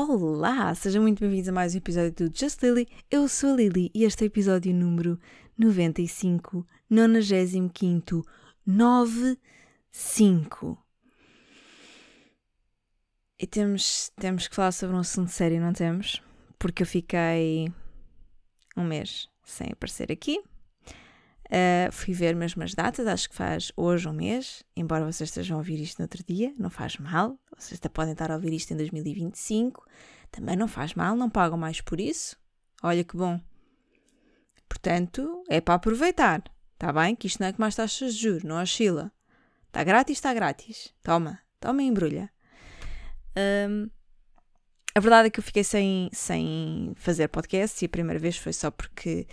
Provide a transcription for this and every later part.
Olá, sejam muito bem-vindos a mais um episódio do Just Lily. Eu sou a Lily e este é o episódio número 95, 95, 95. E temos, temos que falar sobre um assunto sério, não temos? Porque eu fiquei um mês sem aparecer aqui. Uh, fui ver mesmo as datas, acho que faz hoje um mês, embora vocês estejam a ouvir isto no outro dia, não faz mal. Vocês até podem estar a ouvir isto em 2025, também não faz mal, não pagam mais por isso. Olha que bom. Portanto, é para aproveitar, está bem? Que isto não é que mais taxas de juros, não oscila. Está grátis, está grátis. Toma, toma e embrulha. Um, a verdade é que eu fiquei sem, sem fazer podcast e a primeira vez foi só porque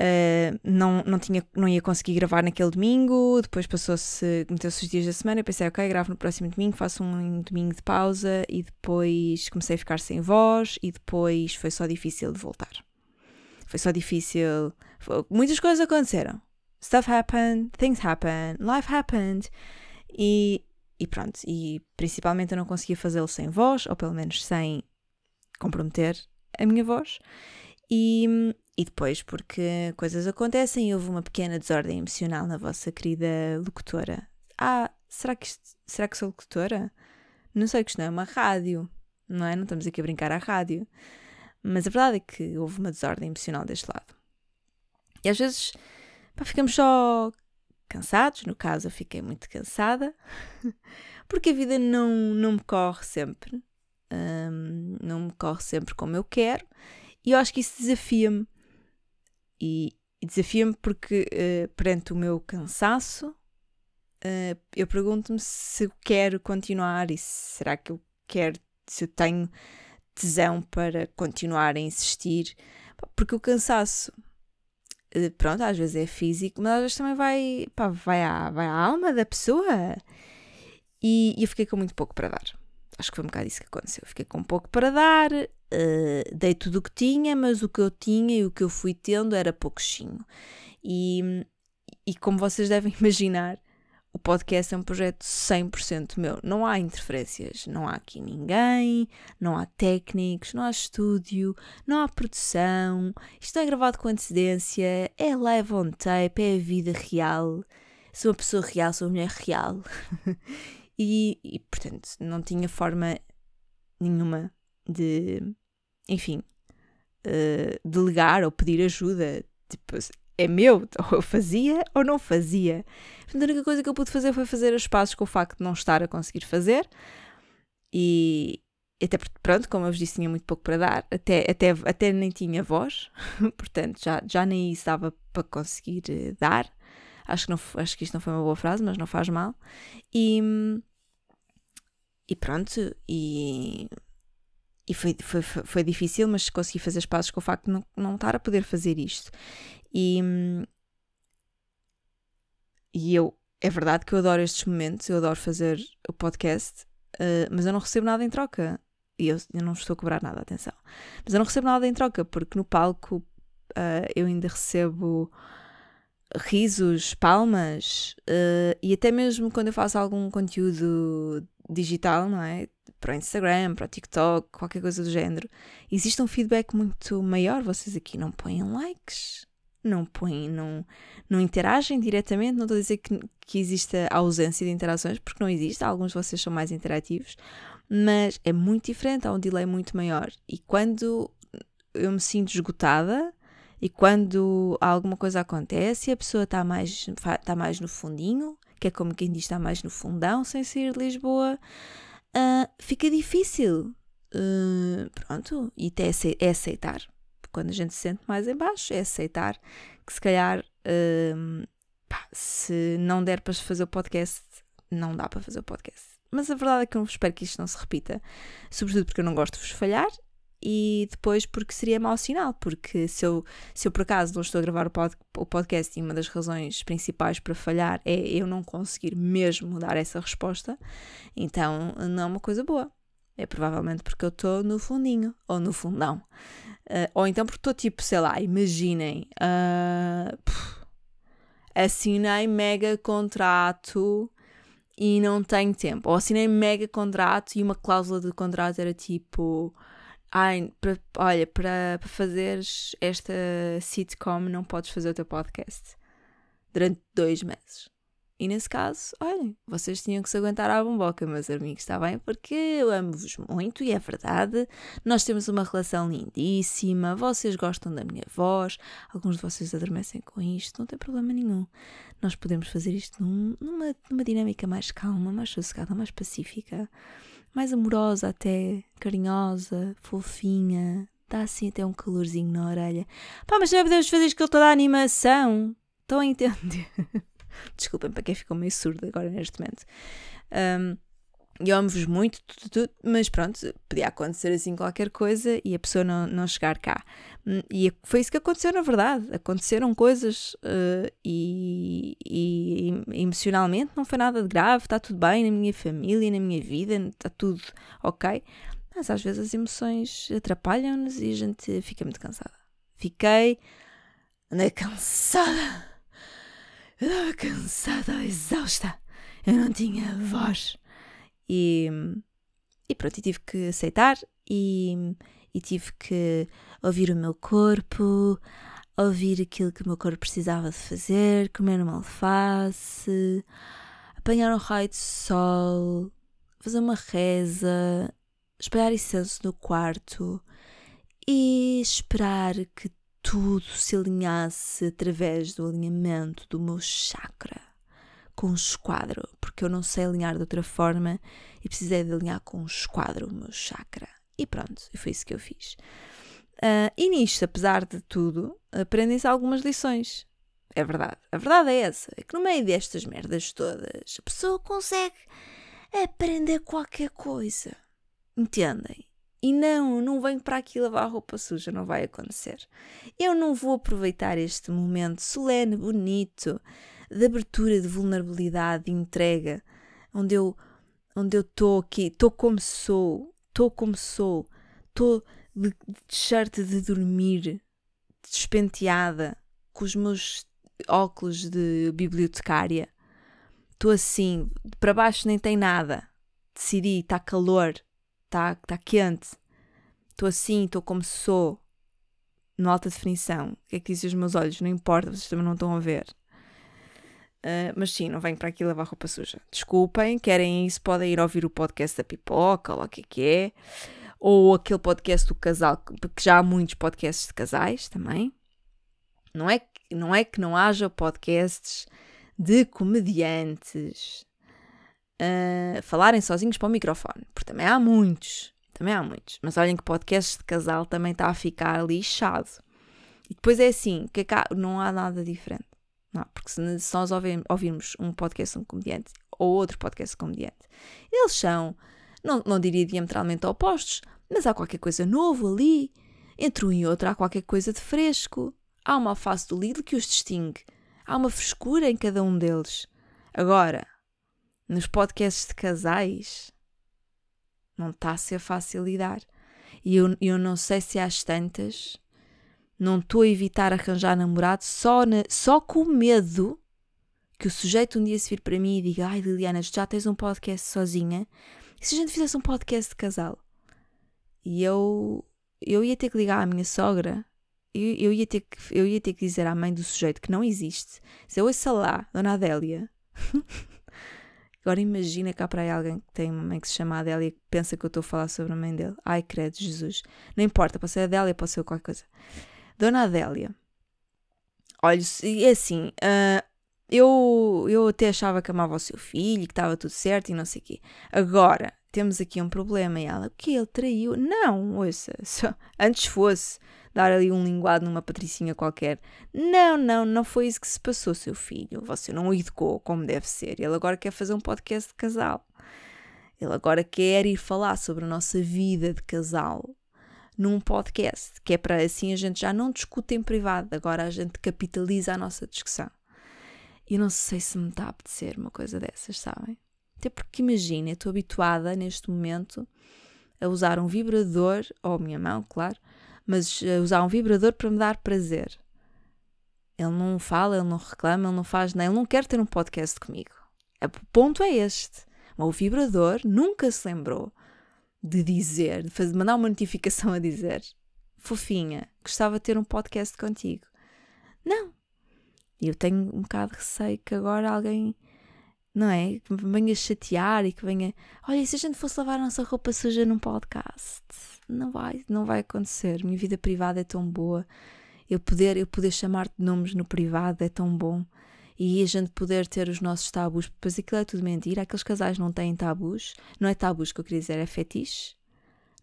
Uh, não, não, tinha, não ia conseguir gravar naquele domingo, depois passou-se, meteu-se os dias da semana, eu pensei, ok, gravo no próximo domingo, faço um domingo de pausa e depois comecei a ficar sem voz e depois foi só difícil de voltar. Foi só difícil, foi, muitas coisas aconteceram. Stuff happened, things happened, life happened e, e pronto, e principalmente eu não conseguia fazê-lo sem voz, ou pelo menos sem comprometer a minha voz. E, e depois, porque coisas acontecem, houve uma pequena desordem emocional na vossa querida locutora. Ah, será que, isto, será que sou locutora? Não sei que isto não é uma rádio, não é? Não estamos aqui a brincar à rádio. Mas a verdade é que houve uma desordem emocional deste lado. E às vezes pá, ficamos só cansados, no caso eu fiquei muito cansada, porque a vida não, não me corre sempre, não me corre sempre como eu quero, e eu acho que isso desafia-me e, e desafia-me porque, uh, perante o meu cansaço, uh, eu pergunto-me se quero continuar e será que eu quero, se eu tenho tesão para continuar a insistir. Porque o cansaço, uh, pronto, às vezes é físico, mas às vezes também vai, pá, vai, à, vai à alma da pessoa. E, e eu fiquei com muito pouco para dar. Acho que foi um bocado isso que aconteceu. Fiquei com pouco para dar, uh, dei tudo o que tinha, mas o que eu tinha e o que eu fui tendo era pouquinho. E, e como vocês devem imaginar, o podcast é um projeto 100% meu. Não há interferências, não há aqui ninguém, não há técnicos, não há estúdio, não há produção. Isto é gravado com antecedência, é live on tape, é a vida real. Sou uma pessoa real, sou uma mulher real. e, e, portanto, não tinha forma nenhuma de, enfim, uh, delegar ou pedir ajuda. Tipo, é meu, ou eu fazia ou não fazia. Portanto, a única coisa que eu pude fazer foi fazer as pazes com o facto de não estar a conseguir fazer. E até porque, pronto, como eu vos disse, tinha muito pouco para dar, até, até, até nem tinha voz, portanto, já, já nem isso dava para conseguir uh, dar. Acho que, não, acho que isto não foi uma boa frase, mas não faz mal. E, e pronto, e e foi, foi, foi difícil, mas consegui fazer as pazes com o facto de não, não estar a poder fazer isto. E, e eu, é verdade que eu adoro estes momentos, eu adoro fazer o podcast, uh, mas eu não recebo nada em troca. E eu, eu, não estou a cobrar nada, atenção. Mas eu não recebo nada em troca, porque no palco uh, eu ainda recebo risos, palmas, uh, e até mesmo quando eu faço algum conteúdo digital, não é? Para o Instagram, para o TikTok, qualquer coisa do género, existe um feedback muito maior. Vocês aqui não põem likes, não põem, não, não interagem diretamente. Não estou a dizer que, que exista ausência de interações, porque não existe. Alguns de vocês são mais interativos, mas é muito diferente, há um delay muito maior. E quando eu me sinto esgotada, e quando alguma coisa acontece, a pessoa está mais, está mais no fundinho, que é como quem diz está mais no fundão, sem sair de Lisboa, uh, fica difícil. Uh, pronto, e até é aceitar. Quando a gente se sente mais em baixo, é aceitar que se calhar uh, pá, se não der para fazer o podcast, não dá para fazer o podcast. Mas a verdade é que eu espero que isto não se repita, sobretudo porque eu não gosto de vos falhar e depois porque seria mau sinal, porque se eu, se eu por acaso não estou a gravar o, pod, o podcast e uma das razões principais para falhar é eu não conseguir mesmo dar essa resposta, então não é uma coisa boa. É provavelmente porque eu estou no fundinho ou no fundão. Uh, ou então porque estou tipo, sei lá, imaginem, uh, assinei mega contrato e não tenho tempo. Ou assinei mega contrato e uma cláusula de contrato era tipo. Ai, pra, olha, para, fazeres esta sitcom não podes fazer o teu podcast durante dois meses. E nesse caso, olhem, vocês tinham que se aguentar à bomboca, meus amigos, está bem? Porque eu amo-vos muito e é verdade. Nós temos uma relação lindíssima, vocês gostam da minha voz, alguns de vocês adormecem com isto, não tem problema nenhum. Nós podemos fazer isto num, numa, numa dinâmica mais calma, mais sossegada, mais pacífica, mais amorosa até, carinhosa, fofinha, dá assim até um calorzinho na orelha. Pá, mas já podemos fazer com toda a animação. Estão a entender? Desculpem para quem ficou meio surdo agora neste momento. Um, eu amo-vos muito, tudo, tudo, mas pronto, podia acontecer assim qualquer coisa e a pessoa não, não chegar cá. Hum, e foi isso que aconteceu na verdade. Aconteceram coisas uh, e, e, e, emocionalmente não foi nada de grave, está tudo bem na minha família, na minha vida, está tudo ok. Mas às vezes as emoções atrapalham-nos e a gente fica muito cansada. Fiquei andei cansada eu cansada, exausta. Eu não tinha voz. E, e pronto, e tive que aceitar e, e tive que ouvir o meu corpo, ouvir aquilo que o meu corpo precisava de fazer, comer uma alface, apanhar um raio de sol, fazer uma reza, espalhar incenso no quarto e esperar que tudo se alinhasse através do alinhamento do meu chakra com esquadro, porque eu não sei alinhar de outra forma e precisei de alinhar com esquadro o meu chakra. E pronto, foi isso que eu fiz. Uh, e nisto, apesar de tudo, aprendem-se algumas lições. É verdade. A verdade é essa: é que no meio destas merdas todas, a pessoa consegue aprender qualquer coisa. Entendem? E não, não venho para aqui lavar roupa suja, não vai acontecer. Eu não vou aproveitar este momento solene, bonito, de abertura, de vulnerabilidade, de entrega, onde eu onde eu estou aqui, estou como sou, estou como sou, estou de, de t-shirt de dormir, despenteada, com os meus óculos de bibliotecária. Estou assim, para baixo nem tem nada. Decidi, está calor, está tá quente, estou assim, estou como sou, no alta definição. O que é que dizem os meus olhos? Não importa, vocês também não estão a ver. Uh, mas sim, não venho para aqui lavar roupa suja. Desculpem, querem isso, podem ir ouvir o podcast da pipoca, ou o que é que é. Ou aquele podcast do casal, porque já há muitos podcasts de casais também. Não é, que, não é que não haja podcasts de comediantes uh, falarem sozinhos para o microfone, porque também há muitos, também há muitos. Mas olhem que podcast de casal também está a ficar lixado. E depois é assim, que cá não há nada diferente. Não, porque se, se nós ouvir, ouvirmos um podcast de um comediante ou outro podcast de comediante, eles são, não, não diria diametralmente opostos, mas há qualquer coisa novo ali. Entre um e outro há qualquer coisa de fresco. Há uma face do Lidl que os distingue. Há uma frescura em cada um deles. Agora, nos podcasts de casais, não está a ser fácil lidar. E eu, eu não sei se às tantas não estou a evitar arranjar namorado só, na, só com medo que o sujeito um dia se vir para mim e diga: Ai Liliana, já tens um podcast sozinha. E se a gente fizesse um podcast de casal? E eu, eu ia ter que ligar à minha sogra. Eu, eu, ia ter que, eu ia ter que dizer à mãe do sujeito que não existe. Se eu ouça lá, Dona Adélia. Agora imagina cá para aí alguém que tem uma mãe que se chama Adélia e que pensa que eu estou a falar sobre a mãe dele. Ai, credo, Jesus. Não importa, pode ser Adélia, pode ser qualquer coisa. Dona Adélia. Olha, é assim, uh, eu, eu até achava que amava o seu filho, que estava tudo certo e não sei o quê. Agora, temos aqui um problema. E ela, o que? Ele traiu? Não, ouça, só, antes fosse dar ali um linguado numa patricinha qualquer. Não, não, não foi isso que se passou, seu filho. Você não o educou como deve ser. Ele agora quer fazer um podcast de casal. Ele agora quer ir falar sobre a nossa vida de casal num podcast, que é para assim a gente já não discute em privado, agora a gente capitaliza a nossa discussão. E não sei se me está a apetecer uma coisa dessas, sabem? Até porque imagina, estou habituada neste momento a usar um vibrador, ou a minha mão, claro, mas uh, usar um vibrador para me dar prazer. Ele não fala, ele não reclama, ele não faz nada, ele não quer ter um podcast comigo. O ponto é este. O vibrador nunca se lembrou de dizer, de fazer, mandar uma notificação a dizer fofinha, gostava de ter um podcast contigo. Não. Eu tenho um bocado de receio que agora alguém, não é? Que me venha chatear e que venha. Olha, se a gente fosse lavar a nossa roupa suja num podcast? Não vai, não vai acontecer. Minha vida privada é tão boa. Eu poder, eu poder chamar-te nomes no privado é tão bom. E a gente poder ter os nossos tabus, pois aquilo é tudo mentira. Aqueles casais não têm tabus. Não é tabus que eu queria dizer, é fetiche.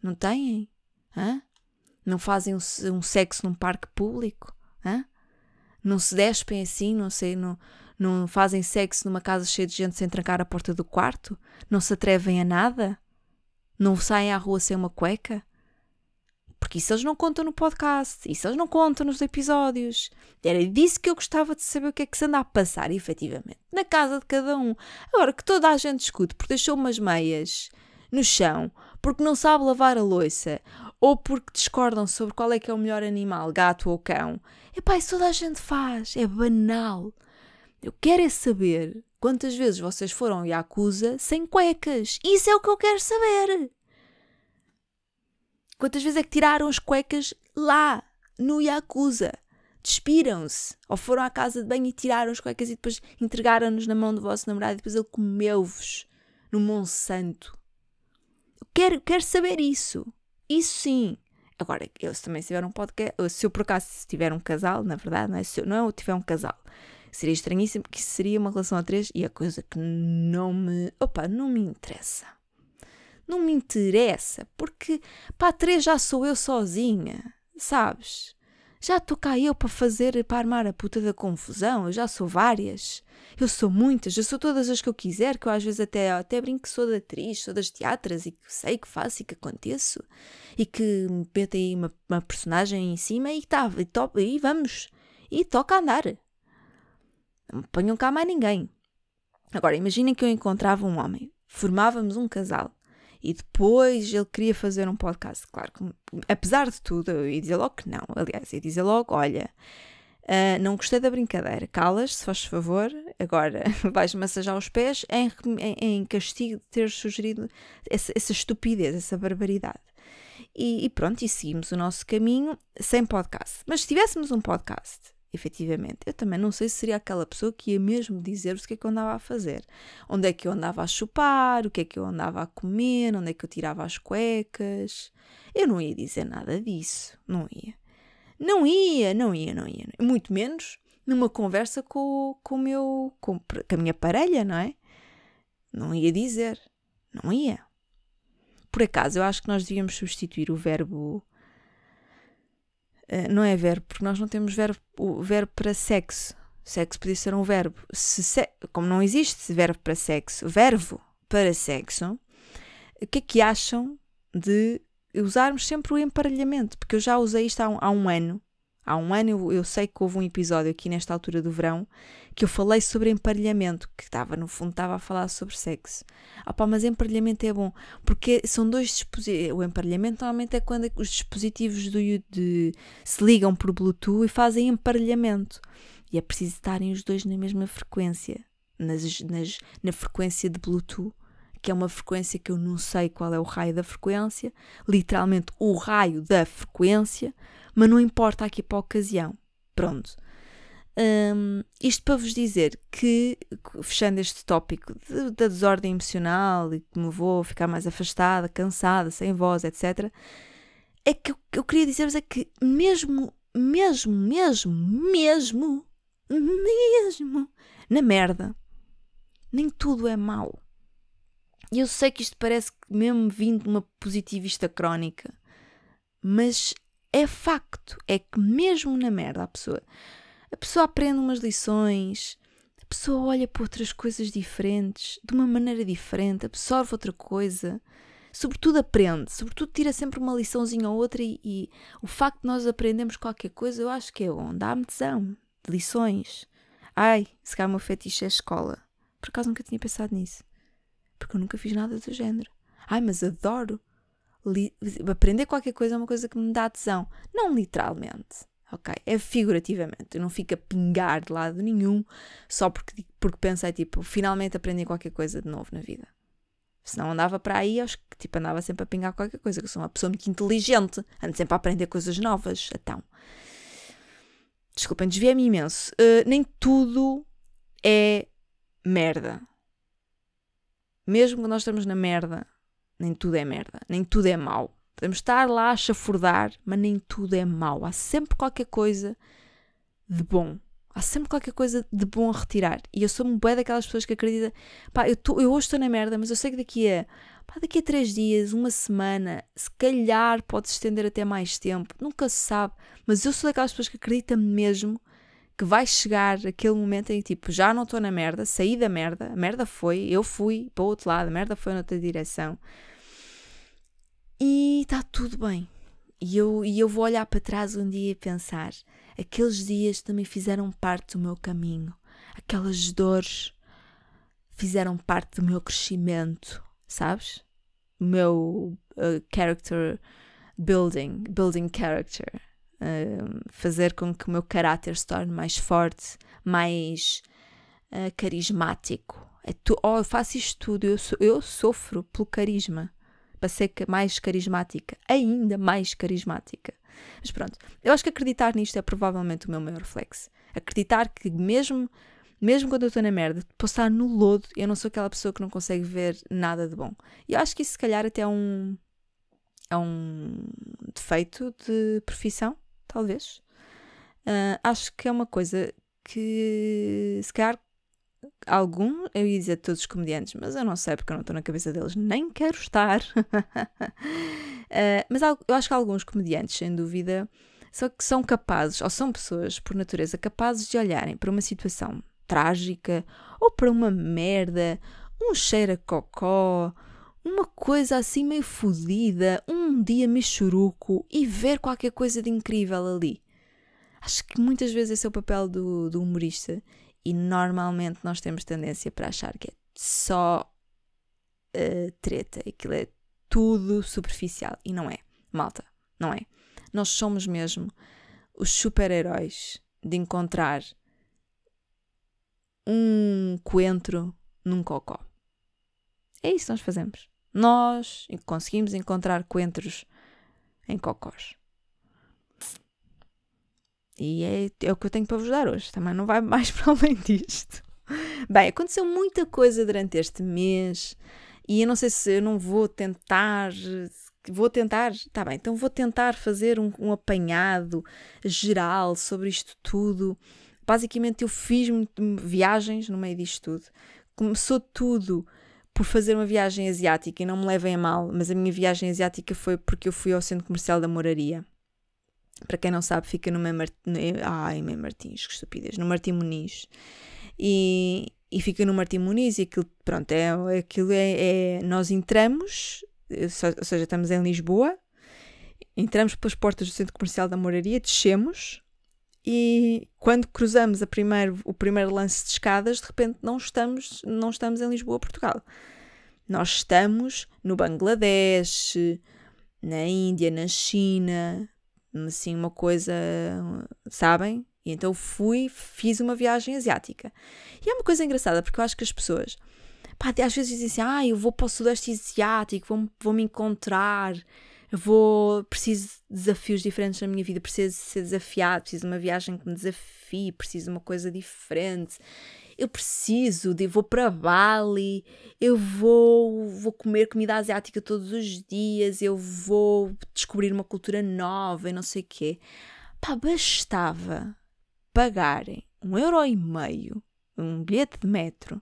Não têm? Hã? Não fazem um, um sexo num parque público? Hã? Não se despem assim, não sei, não, não fazem sexo numa casa cheia de gente sem trancar a porta do quarto? Não se atrevem a nada? Não saem à rua sem uma cueca? Porque isso eles não contam no podcast, isso eles não contam nos episódios. Era disso que eu gostava de saber o que é que se anda a passar, efetivamente, na casa de cada um. Agora que toda a gente escute porque deixou umas meias no chão, porque não sabe lavar a louça, ou porque discordam sobre qual é que é o melhor animal, gato ou cão. Epá, isso toda a gente faz, é banal. Eu quero é saber quantas vezes vocês foram ao Yakuza sem cuecas. Isso é o que eu quero saber. Quantas vezes é que tiraram as cuecas lá, no Yakuza? Despiram-se. Ou foram à casa de banho e tiraram as cuecas e depois entregaram-nos na mão do vosso namorado e depois ele comeu-vos no Monsanto. Eu quero, quero saber isso. Isso sim. Agora, eu se também tiver um podcast, se eu por acaso tiver um casal, na verdade, não é? Se eu não eu tiver um casal, seria estranhíssimo porque isso seria uma relação a três e a coisa que não me. Opa, não me interessa não me interessa, porque para três já sou eu sozinha, sabes? Já estou cá eu para fazer, para armar a puta da confusão, eu já sou várias. Eu sou muitas, eu sou todas as que eu quiser, que eu às vezes até, até brinco que sou da atriz, sou das teatras e que sei que faço e que aconteço e que me mete aí uma, uma personagem em cima e tá, e, to, e vamos, e toca andar. Não me ponham cá mais ninguém. Agora, imaginem que eu encontrava um homem, formávamos um casal e depois ele queria fazer um podcast. Claro que, apesar de tudo, eu ia dizer logo que não. Aliás, ia dizer logo: olha, uh, não gostei da brincadeira, calas, se faz favor, agora vais massajar os pés em, em, em castigo de ter sugerido essa, essa estupidez, essa barbaridade. E, e, pronto, e seguimos o nosso caminho sem podcast. Mas se tivéssemos um podcast efetivamente. Eu também não sei se seria aquela pessoa que ia mesmo dizer o que é que eu andava a fazer. Onde é que eu andava a chupar, o que é que eu andava a comer, onde é que eu tirava as cuecas. Eu não ia dizer nada disso. Não ia. Não ia, não ia, não ia. Muito menos numa conversa com, com, meu, com, com a minha parelha, não é? Não ia dizer. Não ia. Por acaso, eu acho que nós devíamos substituir o verbo Uh, não é verbo, porque nós não temos verbo, o verbo para sexo. Sexo podia ser um verbo. Se se, como não existe verbo para sexo, verbo para sexo, o que é que acham de usarmos sempre o emparelhamento? Porque eu já usei isto há um, há um ano. Há um ano eu, eu, sei que houve um episódio aqui nesta altura do verão que eu falei sobre emparelhamento, que estava, no fundo, estava a falar sobre sexo. Ah mas emparelhamento é bom, porque são dois dispositivos. O emparelhamento normalmente é quando os dispositivos do, de, se ligam por Bluetooth e fazem emparelhamento. E é preciso estarem os dois na mesma frequência, nas, nas, na frequência de Bluetooth, que é uma frequência que eu não sei qual é o raio da frequência, literalmente o raio da frequência, mas não importa aqui para a ocasião. Pronto. Um, isto para vos dizer que, fechando este tópico de, da desordem emocional e me vou ficar mais afastada, cansada, sem voz, etc., é que eu, eu queria dizer-vos é que mesmo, mesmo, mesmo, mesmo, mesmo na merda, nem tudo é mau. E eu sei que isto parece que mesmo vindo de uma positivista crónica, mas é facto, é que mesmo na merda a pessoa a pessoa aprende umas lições, a pessoa olha para outras coisas diferentes, de uma maneira diferente, absorve outra coisa, sobretudo aprende, sobretudo tira sempre uma liçãozinha ou outra e, e o facto de nós aprendermos qualquer coisa eu acho que é bom, dá-me tesão, lições. Ai, se calhar o meu fetiche é a escola. Por acaso nunca tinha pensado nisso. Porque eu nunca fiz nada do género. Ai, mas adoro. Aprender qualquer coisa é uma coisa que me dá tesão. Não literalmente ok? É figurativamente, não fica a pingar de lado nenhum só porque, porque pensei, tipo, finalmente aprendi qualquer coisa de novo na vida. Se não andava para aí, acho que tipo, andava sempre a pingar qualquer coisa, que eu sou uma pessoa muito inteligente, ando sempre a aprender coisas novas, então. Desculpem, desviei-me imenso. Uh, nem tudo é merda. Mesmo quando nós estamos na merda, nem tudo é merda, nem tudo é mau. Podemos estar lá a chafurdar, mas nem tudo é mau. Há sempre qualquer coisa de bom. Há sempre qualquer coisa de bom a retirar. E eu sou um bué daquelas pessoas que acreditam, pá, eu, tô, eu hoje estou na merda, mas eu sei que daqui a, pá, daqui a três dias, uma semana, se calhar pode se estender até mais tempo, nunca se sabe. Mas eu sou daquelas pessoas que acreditam mesmo que vai chegar aquele momento em que, tipo, já não estou na merda, saí da merda, a merda foi, eu fui para o outro lado, a merda foi noutra direção. E está tudo bem. E eu, e eu vou olhar para trás um dia e pensar: aqueles dias também fizeram parte do meu caminho, aquelas dores fizeram parte do meu crescimento, sabes? O meu uh, character building, building character. Fazer com que o meu caráter se torne mais forte, mais uh, carismático. É tu, oh, eu faço isto tudo, eu, so, eu sofro pelo carisma para ser mais carismática, ainda mais carismática. Mas pronto, eu acho que acreditar nisto é provavelmente o meu maior reflexo. Acreditar que mesmo, mesmo quando eu estou na merda, posso estar no lodo, eu não sou aquela pessoa que não consegue ver nada de bom. E eu acho que isso se calhar até é um, é um defeito de profissão, talvez. Uh, acho que é uma coisa que se calhar algum, eu ia dizer todos os comediantes, mas eu não sei porque eu não estou na cabeça deles, nem quero estar. uh, mas eu acho que alguns comediantes, sem dúvida, são, são capazes, ou são pessoas por natureza capazes de olharem para uma situação trágica ou para uma merda, um cheiro a cocó, uma coisa assim meio fodida, um dia michuruco e ver qualquer coisa de incrível ali. Acho que muitas vezes esse é o papel do, do humorista e normalmente nós temos tendência para achar que é só uh, treta, aquilo é tudo superficial. E não é, malta, não é. Nós somos mesmo os super-heróis de encontrar um coentro num cocó. É isso que nós fazemos. Nós conseguimos encontrar coentros em cocós. E é, é o que eu tenho para vos dar hoje. Também não vai mais para além disto. Bem, aconteceu muita coisa durante este mês e eu não sei se eu não vou tentar. Vou tentar, tá bem, então vou tentar fazer um, um apanhado geral sobre isto tudo. Basicamente, eu fiz viagens no meio disto tudo. Começou tudo por fazer uma viagem asiática e não me levem a mal, mas a minha viagem asiática foi porque eu fui ao centro comercial da Moraria para quem não sabe, fica no Mem Martins. Ai, Mem Martins, que estupidez. No Martim Muniz. E, e fica no Martim Muniz e aquilo, pronto, é, aquilo é, é nós entramos, ou seja, estamos em Lisboa, entramos pelas portas do centro comercial da Moraria, descemos e quando cruzamos primeiro, o primeiro lance de escadas, de repente não estamos, não estamos em Lisboa, Portugal. Nós estamos no Bangladesh, na Índia, na China, assim, uma coisa, sabem? E então fui, fiz uma viagem asiática. E é uma coisa engraçada, porque eu acho que as pessoas, pá, às vezes dizem assim, ah, eu vou para o Sudeste Asiático, vou, vou me encontrar, vou, preciso de desafios diferentes na minha vida, preciso ser desafiado, preciso de uma viagem que me desafie, preciso de uma coisa diferente. Eu preciso de vou para Bali, eu vou vou comer comida asiática todos os dias, eu vou descobrir uma cultura nova e não sei quê. Pá, bastava pagarem um euro e meio um bilhete de metro,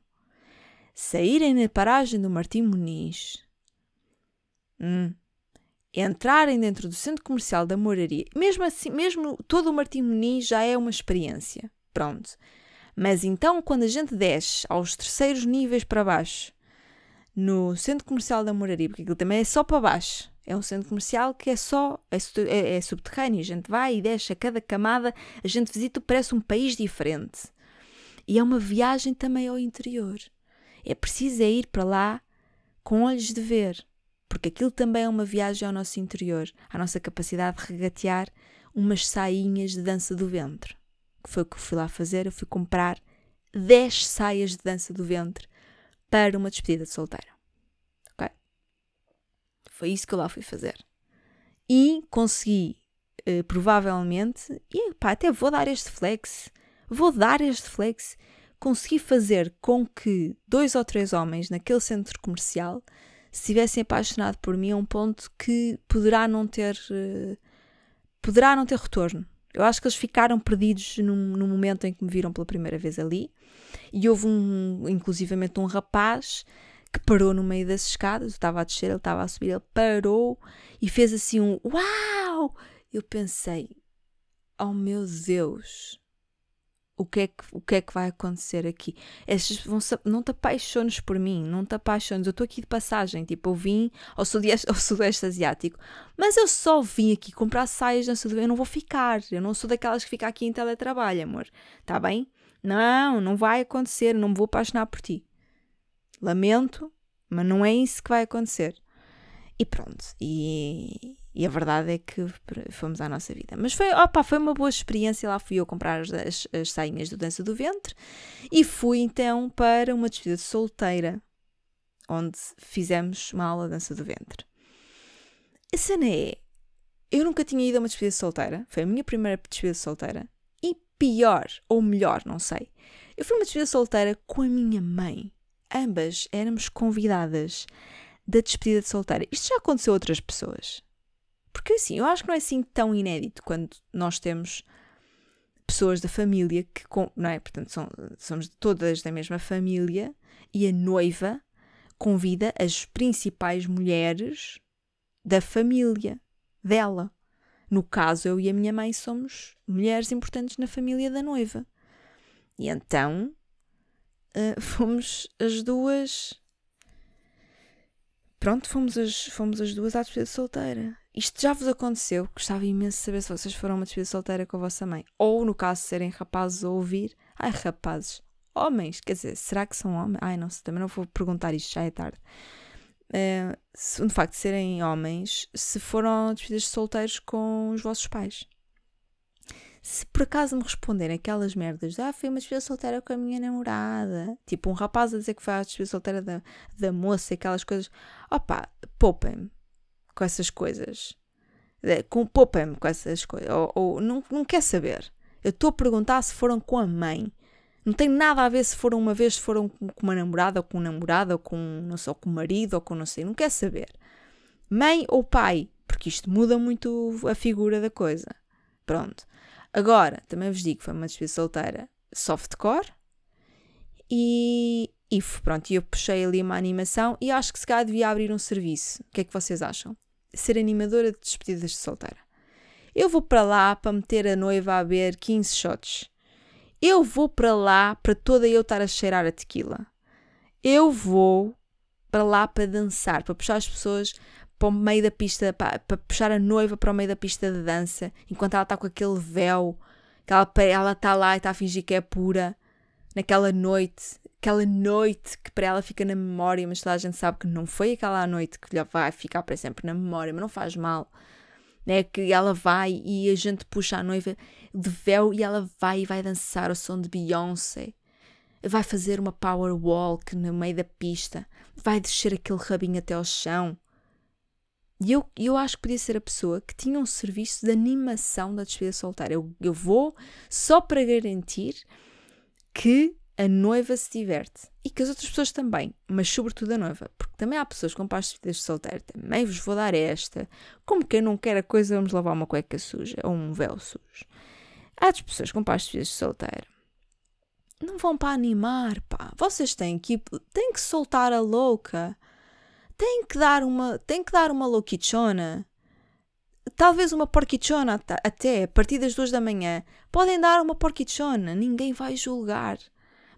saírem na paragem do Martim Muniz, hum, entrarem dentro do centro comercial da Moraria, mesmo assim, mesmo todo o Martim Muniz já é uma experiência. Pronto. Mas então, quando a gente desce aos terceiros níveis para baixo, no centro comercial da Moraria, porque aquilo também é só para baixo, é um centro comercial que é só, é, é, é subterrâneo, a gente vai e desce a cada camada, a gente visita, parece um país diferente. E é uma viagem também ao interior. É preciso é ir para lá com olhos de ver, porque aquilo também é uma viagem ao nosso interior, à nossa capacidade de regatear umas sainhas de dança do ventre. Que foi o que eu fui lá fazer. Eu fui comprar 10 saias de dança do ventre para uma despedida de solteira. Ok? Foi isso que eu lá fui fazer. E consegui, uh, provavelmente, e pá, até vou dar este flex. Vou dar este flex. Consegui fazer com que dois ou três homens naquele centro comercial se tivessem apaixonado por mim a um ponto que poderá não ter. Uh, poderá não ter retorno. Eu acho que eles ficaram perdidos no, no, momento em que me viram pela primeira vez ali. E houve um, inclusivamente um rapaz que parou no meio das escadas. Eu estava a descer, ele estava a subir, ele parou e fez assim um uau! Eu pensei, oh meu Deus, o que é que, o que, é que vai acontecer aqui? Estes vão não te apaixones por mim, não te apaixones. Eu estou aqui de passagem, tipo, eu vim ao sudeste, ao sudeste asiático, mas eu só vim aqui comprar saias na sudeste. Eu não vou ficar, eu não sou daquelas que fica aqui em teletrabalho, amor. Está bem? Não, não vai acontecer, não me vou apaixonar por ti. Lamento, mas não é isso que vai acontecer. E pronto, e, e a verdade é que fomos à nossa vida. Mas foi, opa, foi uma boa experiência. Lá fui eu comprar as, as, as sainhas do Dança do Ventre e fui então para uma despedida de solteira, onde fizemos uma aula de Dança do Ventre. A cena é, eu nunca tinha ido a uma despedida de solteira, foi a minha primeira despedida de solteira, e pior, ou melhor, não sei, eu fui uma despedida de solteira com a minha mãe. Ambas éramos convidadas da despedida de solteira. Isto já aconteceu a outras pessoas. Porque assim, eu acho que não é assim tão inédito quando nós temos pessoas da família que, não é? Portanto, são, somos todas da mesma família e a noiva convida as principais mulheres da família dela. No caso, eu e a minha mãe somos mulheres importantes na família da noiva. E então uh, fomos as duas. Pronto, fomos as, fomos as duas à despedida solteira. Isto já vos aconteceu? Gostava imenso de saber se vocês foram uma despedida solteira com a vossa mãe. Ou, no caso, serem rapazes a ouvir. Ai, rapazes. Homens, quer dizer, será que são homens? Ai, não também não vou perguntar isto, já é tarde. Uh, se, de facto, serem homens, se foram despedidas de solteiros com os vossos pais. Se por acaso me responderem aquelas merdas, ah, fui uma despedida solteira com a minha namorada, tipo um rapaz a dizer que foi a despedida solteira da, da moça e aquelas coisas, opá, poupem-me com essas coisas. Com, Poupa-me com essas coisas. Ou, ou, não, não quer saber. Eu estou a perguntar se foram com a mãe. Não tem nada a ver se foram uma vez, se foram com uma namorada, ou com um namorado, ou com, não sei, ou com um marido, ou com não sei. Não quer saber. Mãe ou pai. Porque isto muda muito a figura da coisa. Pronto. Agora, também vos digo que foi uma despedida solteira softcore. E, e pronto, eu puxei ali uma animação e acho que se calhar devia abrir um serviço. O que é que vocês acham? Ser animadora de despedidas de solteira. Eu vou para lá para meter a noiva a beber 15 shots. Eu vou para lá para toda eu estar a cheirar a tequila. Eu vou para lá para dançar, para puxar as pessoas para o meio da pista, para, para puxar a noiva para o meio da pista de dança, enquanto ela está com aquele véu, que ela, ela está lá e está a fingir que é pura, naquela noite, aquela noite que para ela fica na memória, mas toda a gente sabe que não foi aquela noite que lhe vai ficar para sempre na memória, mas não faz mal. É que ela vai e a gente puxa a noiva de véu e ela vai e vai dançar o som de Beyoncé. Vai fazer uma power walk no meio da pista. Vai descer aquele rabinho até ao chão. E eu, eu acho que podia ser a pessoa que tinha um serviço de animação da despedida solteira. Eu, eu vou só para garantir que a noiva se diverte e que as outras pessoas também, mas sobretudo a noiva, porque também há pessoas com pais de solteiro, também vos vou dar esta, como quem não quer a coisa, vamos lavar uma cueca suja ou um véu sujo. Há as pessoas com pais de solteiro. Não vão para animar, pá. Vocês têm que, têm que soltar a louca. Têm que dar uma, têm que dar uma louquichona talvez uma porquichona até a partir das duas da manhã. Podem dar uma porquichona, ninguém vai julgar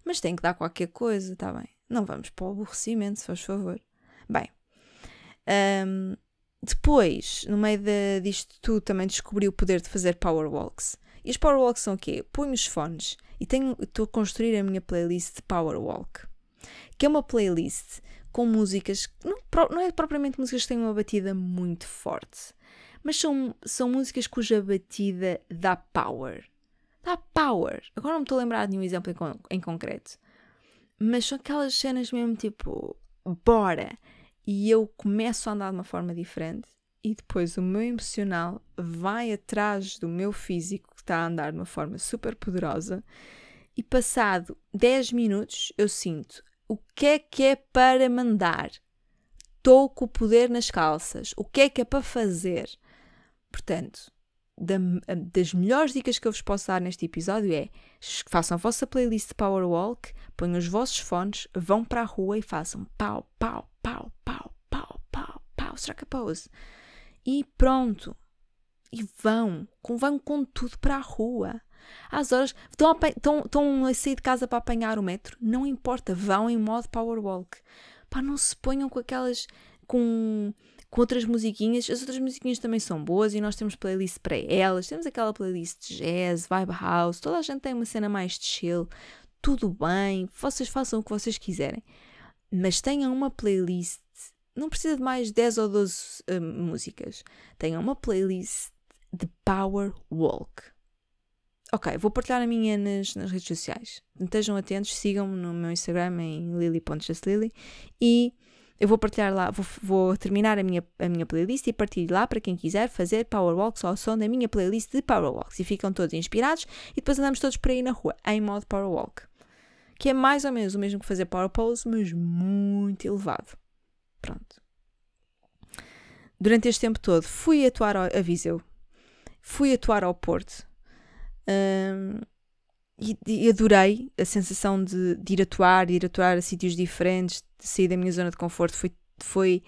mas tem que dar qualquer coisa, está bem? Não vamos para o aborrecimento, se faz favor. Bem, um, depois, no meio de, disto tudo, também descobri o poder de fazer power walks. E os power walks são o quê? Ponho os fones e estou a construir a minha playlist de power walk, que é uma playlist com músicas, não, não é propriamente músicas que têm uma batida muito forte, mas são, são músicas cuja batida dá power. Dá power. Agora não me estou a lembrar de nenhum exemplo em, em concreto. Mas são aquelas cenas mesmo tipo, bora! E eu começo a andar de uma forma diferente e depois o meu emocional vai atrás do meu físico que está a andar de uma forma super poderosa e passado 10 minutos eu sinto o que é que é para mandar? Estou com o poder nas calças. O que é que é para fazer? Portanto, da, das melhores dicas que eu vos posso dar neste episódio é façam a vossa playlist de Power Walk, ponham os vossos fones, vão para a rua e façam pau, pau, pau, pau, pau, pau, pau, strike a pose. E pronto. E vão, vão com tudo para a rua. Às horas, estão a, estão, estão a sair de casa para apanhar o metro, não importa, vão em modo Power Walk. Pá, não se ponham com aquelas. com com outras musiquinhas. As outras musiquinhas também são boas e nós temos playlist para elas. Temos aquela playlist de jazz, vibe house, toda a gente tem uma cena mais de chill. Tudo bem, vocês façam o que vocês quiserem. Mas tenham uma playlist, não precisa de mais 10 ou 12 uh, músicas. Tenham uma playlist de Power Walk. Ok, vou partilhar a minha nas, nas redes sociais. Estejam atentos, sigam-me no meu Instagram em lily.justlily e eu vou partilhar lá, vou, vou, terminar a minha, a minha playlist e partilho lá para quem quiser fazer Power Walks ao som da minha playlist de Power Walks. E ficam todos inspirados e depois andamos todos por aí na rua, em modo Power Walk. Que é mais ou menos o mesmo que fazer Power Pose, mas muito elevado. Pronto. Durante este tempo todo fui atuar a Viseu, fui atuar ao Porto. Um, e, e, adorei a sensação de, de, ir atuar, de ir atuar a sítios diferentes, de sair da minha zona de conforto. Foi, foi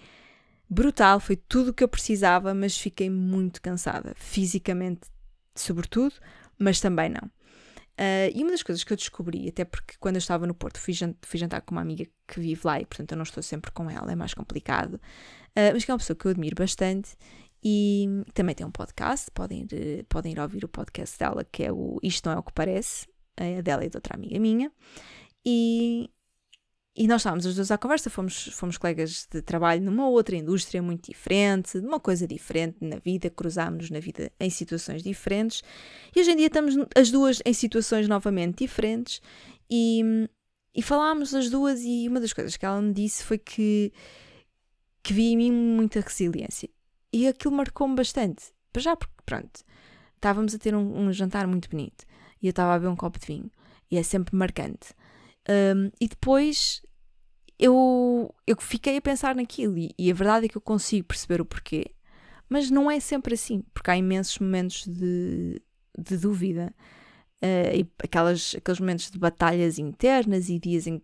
brutal, foi tudo o que eu precisava, mas fiquei muito cansada, fisicamente, sobretudo, mas também não. Uh, e uma das coisas que eu descobri, até porque quando eu estava no Porto fui, jant fui jantar com uma amiga que vive lá e portanto eu não estou sempre com ela, é mais complicado, uh, mas que é uma pessoa que eu admiro bastante e também tem um podcast, podem ir, podem ir ouvir o podcast dela, que é o Isto Não É O Que Parece, a dela e de outra amiga minha, e, e nós estávamos as duas à conversa, fomos, fomos colegas de trabalho numa outra indústria muito diferente, numa coisa diferente na vida, cruzámos-nos na vida em situações diferentes, e hoje em dia estamos as duas em situações novamente diferentes, e, e falámos as duas, e uma das coisas que ela me disse foi que, que vi em mim muita resiliência, e aquilo marcou-me bastante, para já porque, pronto, estávamos a ter um, um jantar muito bonito, e eu estava a beber um copo de vinho. E é sempre marcante. Um, e depois eu, eu fiquei a pensar naquilo e, e, a verdade é que eu consigo perceber o porquê, mas não é sempre assim, porque há imensos momentos de, de dúvida uh, e aquelas, aqueles momentos de batalhas internas e dias em,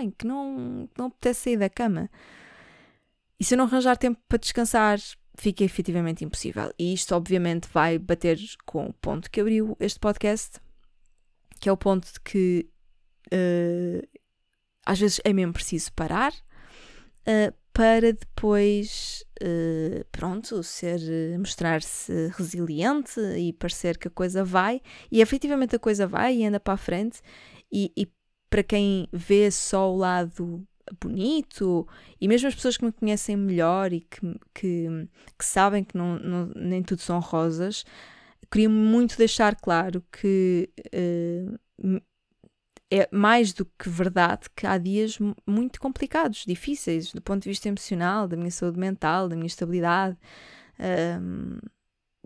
em que não, não apetece sair da cama. E se eu não arranjar tempo para descansar, fica efetivamente impossível. E isto, obviamente, vai bater com o ponto que abriu este podcast, que é o ponto de que uh, às vezes é mesmo preciso parar uh, para depois, uh, pronto, ser, mostrar-se resiliente e parecer que a coisa vai, e efetivamente a coisa vai e anda para a frente, e, e para quem vê só o lado bonito e mesmo as pessoas que me conhecem melhor e que, que, que sabem que não, não, nem tudo são rosas, queria muito deixar claro que uh, é mais do que verdade que há dias muito complicados, difíceis, do ponto de vista emocional, da minha saúde mental, da minha estabilidade, ehm,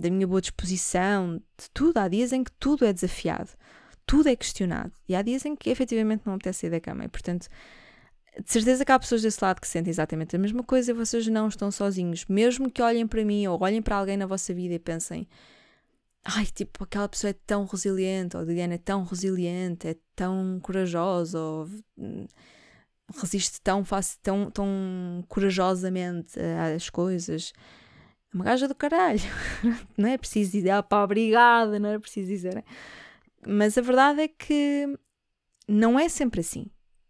da minha boa disposição, de tudo. Há dias em que tudo é desafiado, tudo é questionado, e há dias em que efetivamente não apetece sair da cama. E, portanto, de certeza que há pessoas desse lado que sentem exatamente a mesma coisa e vocês não estão sozinhos. Mesmo que olhem para mim ou olhem para alguém na vossa vida e pensem: ai, tipo, aquela pessoa é tão resiliente, ou Diana é tão resiliente, é tão corajosa, ou hum, resiste tão fácil, tão, tão corajosamente às coisas. É uma gaja do caralho. não é preciso dizer, ah, pá, obrigada, não é preciso dizer. Mas a verdade é que não é sempre assim.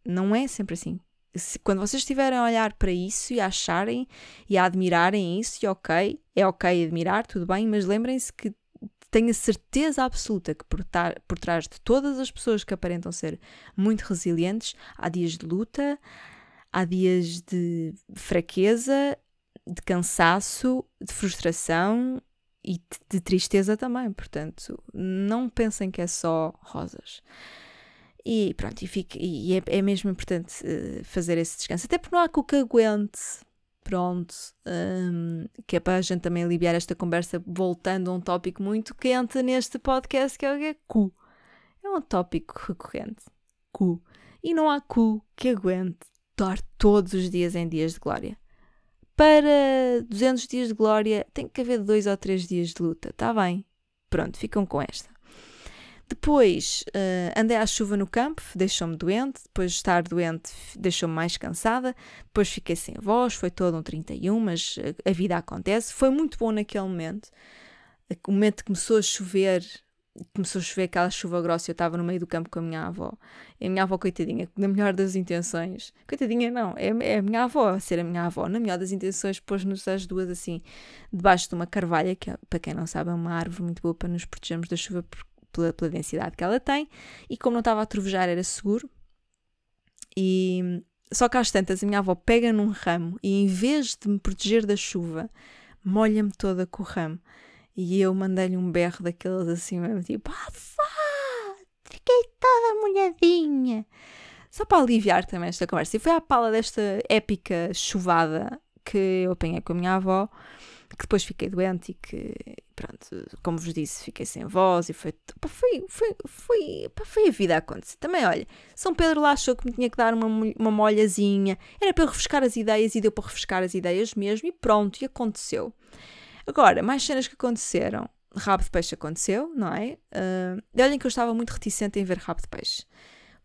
Não é sempre assim se, quando vocês estiverem a olhar para isso e a acharem e a admirarem isso, e ok, é ok admirar, tudo bem, mas lembrem-se que tenho a certeza absoluta que por, tar, por trás de todas as pessoas que aparentam ser muito resilientes, há dias de luta, há dias de fraqueza, de cansaço, de frustração e de tristeza também. Portanto, não pensem que é só rosas. E pronto, e, fique, e é, é, mesmo importante uh, fazer esse descanso. Até porque não há cu que aguente. Pronto. Um, que é para a gente também aliviar esta conversa, voltando a um tópico muito quente neste podcast, que é o que é cu. É um tópico recorrente. Cu. E não há cu que aguente estar todos os dias em dias de glória. Para 200 dias de glória, tem que haver dois ou três dias de luta. Está bem. Pronto, ficam com esta. Depois uh, andei à chuva no campo, deixou-me doente. Depois de estar doente, deixou-me mais cansada. Depois fiquei sem voz, foi todo um 31, mas a, a vida acontece. Foi muito bom naquele momento. O momento que começou a chover, começou a chover aquela chuva grossa, eu estava no meio do campo com a minha avó. E a minha avó, coitadinha, na melhor das intenções, coitadinha não, é, é a minha avó, a ser a minha avó, na melhor das intenções, pôs-nos as duas assim, debaixo de uma carvalha, que para quem não sabe é uma árvore muito boa para nos protegermos da chuva, pela, pela densidade que ela tem, e como não estava a trovejar era seguro. E só que às tantas a minha avó pega num ramo e em vez de me proteger da chuva, molha-me toda com o ramo. E eu mandei-lhe um berro daqueles assim mesmo, tipo, ah, fiquei toda molhadinha. Só para aliviar também esta conversa. E foi à pala desta épica chuvada que eu apanhei com a minha avó que depois fiquei doente e que, pronto, como vos disse, fiquei sem voz e foi, pá, foi, foi, foi, pá, foi a vida a acontecer. Também, olha, São Pedro lá achou que me tinha que dar uma, uma molhazinha, era para eu refrescar as ideias e deu para refrescar as ideias mesmo e pronto, e aconteceu. Agora, mais cenas que aconteceram. Rabo de peixe aconteceu, não é? Uh, olhem que eu estava muito reticente em ver Rabo de Peixe.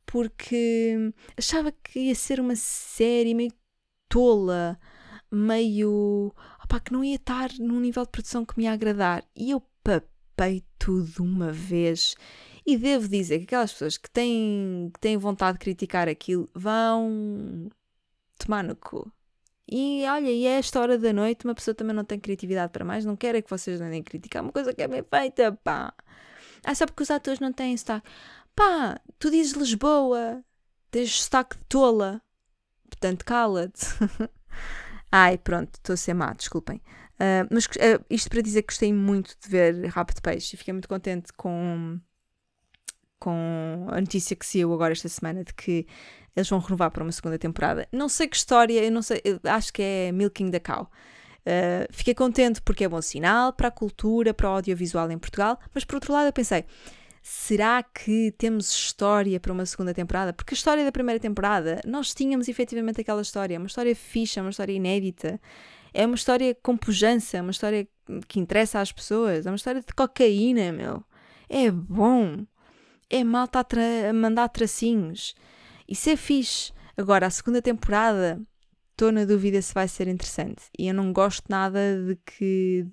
Porque achava que ia ser uma série meio tola, meio pá, que não ia estar num nível de produção que me ia agradar. E eu papei tudo uma vez. E devo dizer que aquelas pessoas que têm, que têm vontade de criticar aquilo vão tomar no cu. E olha, e a esta hora da noite uma pessoa também não tem criatividade para mais, não quer é que vocês andem a criticar uma coisa que é bem feita, pá. Ah, só porque os atores não têm sotaque. Pá, tu dizes Lisboa, tens sotaque de tola, portanto cala-te. Ai, pronto, estou a ser má, desculpem. Uh, mas uh, isto para dizer que gostei muito de ver Rabo de Peixe e fiquei muito contente com, com a notícia que saiu agora esta semana de que eles vão renovar para uma segunda temporada. Não sei que história, eu não sei, eu acho que é Milking the Cow. Uh, fiquei contente porque é bom sinal para a cultura, para o audiovisual em Portugal, mas por outro lado eu pensei, será que temos história para uma segunda temporada? Porque a história da primeira temporada, nós tínhamos efetivamente aquela história, uma história fixa, uma história inédita. É uma história com pujança, é uma história que interessa às pessoas, é uma história de cocaína, meu. É bom. É malta a, tra a mandar tracinhos. Isso é fixe. Agora, a segunda temporada, estou na dúvida se vai ser interessante. E eu não gosto nada de que